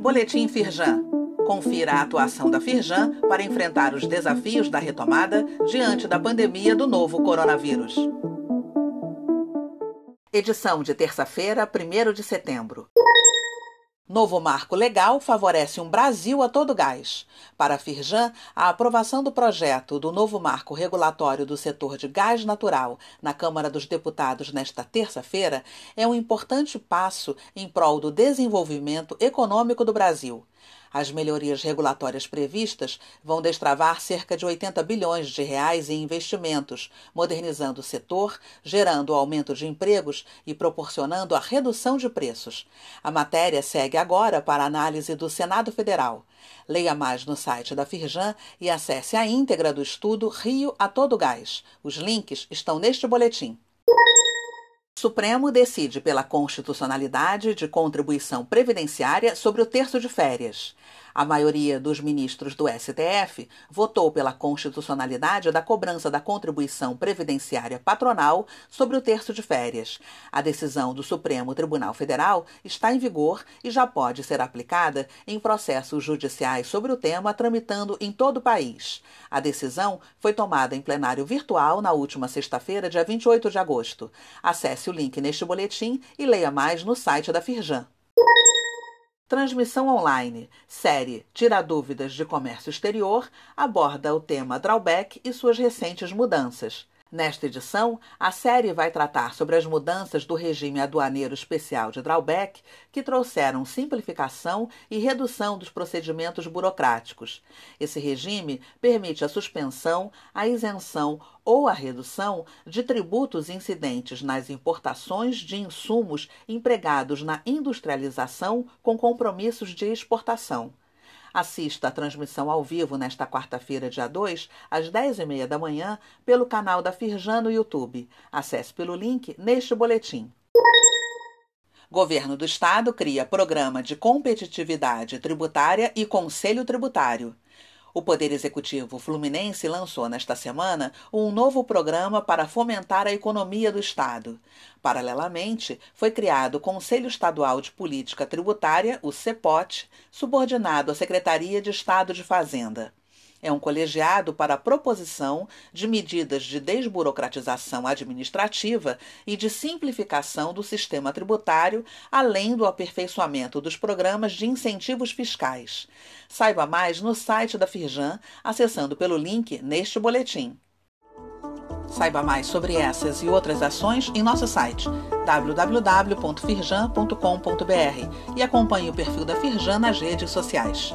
Boletim Firjan. Confira a atuação da Firjan para enfrentar os desafios da retomada diante da pandemia do novo coronavírus. Edição de terça-feira, 1 de setembro. Novo marco legal favorece um Brasil a todo gás. Para a Firjan, a aprovação do projeto do novo marco regulatório do setor de gás natural na Câmara dos Deputados nesta terça-feira é um importante passo em prol do desenvolvimento econômico do Brasil. As melhorias regulatórias previstas vão destravar cerca de 80 bilhões de reais em investimentos, modernizando o setor, gerando aumento de empregos e proporcionando a redução de preços. A matéria segue agora para análise do Senado Federal. Leia mais no site da Firjan e acesse a íntegra do estudo Rio a Todo Gás. Os links estão neste boletim. Supremo decide pela constitucionalidade de contribuição previdenciária sobre o terço de férias. A maioria dos ministros do STF votou pela constitucionalidade da cobrança da contribuição previdenciária patronal sobre o terço de férias. A decisão do Supremo Tribunal Federal está em vigor e já pode ser aplicada em processos judiciais sobre o tema tramitando em todo o país. A decisão foi tomada em plenário virtual na última sexta-feira, dia 28 de agosto. Acesse o link neste boletim e leia mais no site da Firjan. Transmissão online, série Tira Dúvidas de Comércio Exterior, aborda o tema drawback e suas recentes mudanças. Nesta edição, a série vai tratar sobre as mudanças do regime aduaneiro especial de drawback que trouxeram simplificação e redução dos procedimentos burocráticos. Esse regime permite a suspensão, a isenção ou a redução de tributos incidentes nas importações de insumos empregados na industrialização com compromissos de exportação. Assista a transmissão ao vivo nesta quarta-feira, dia 2, às 10h30 da manhã, pelo canal da Firjan no YouTube. Acesse pelo link neste boletim. Governo do Estado cria Programa de Competitividade Tributária e Conselho Tributário. O Poder Executivo Fluminense lançou nesta semana um novo programa para fomentar a economia do Estado. Paralelamente, foi criado o Conselho Estadual de Política Tributária, o CEPOT, subordinado à Secretaria de Estado de Fazenda. É um colegiado para a proposição de medidas de desburocratização administrativa e de simplificação do sistema tributário, além do aperfeiçoamento dos programas de incentivos fiscais. Saiba mais no site da Firjan, acessando pelo link neste boletim. Saiba mais sobre essas e outras ações em nosso site www.firjan.com.br e acompanhe o perfil da Firjan nas redes sociais.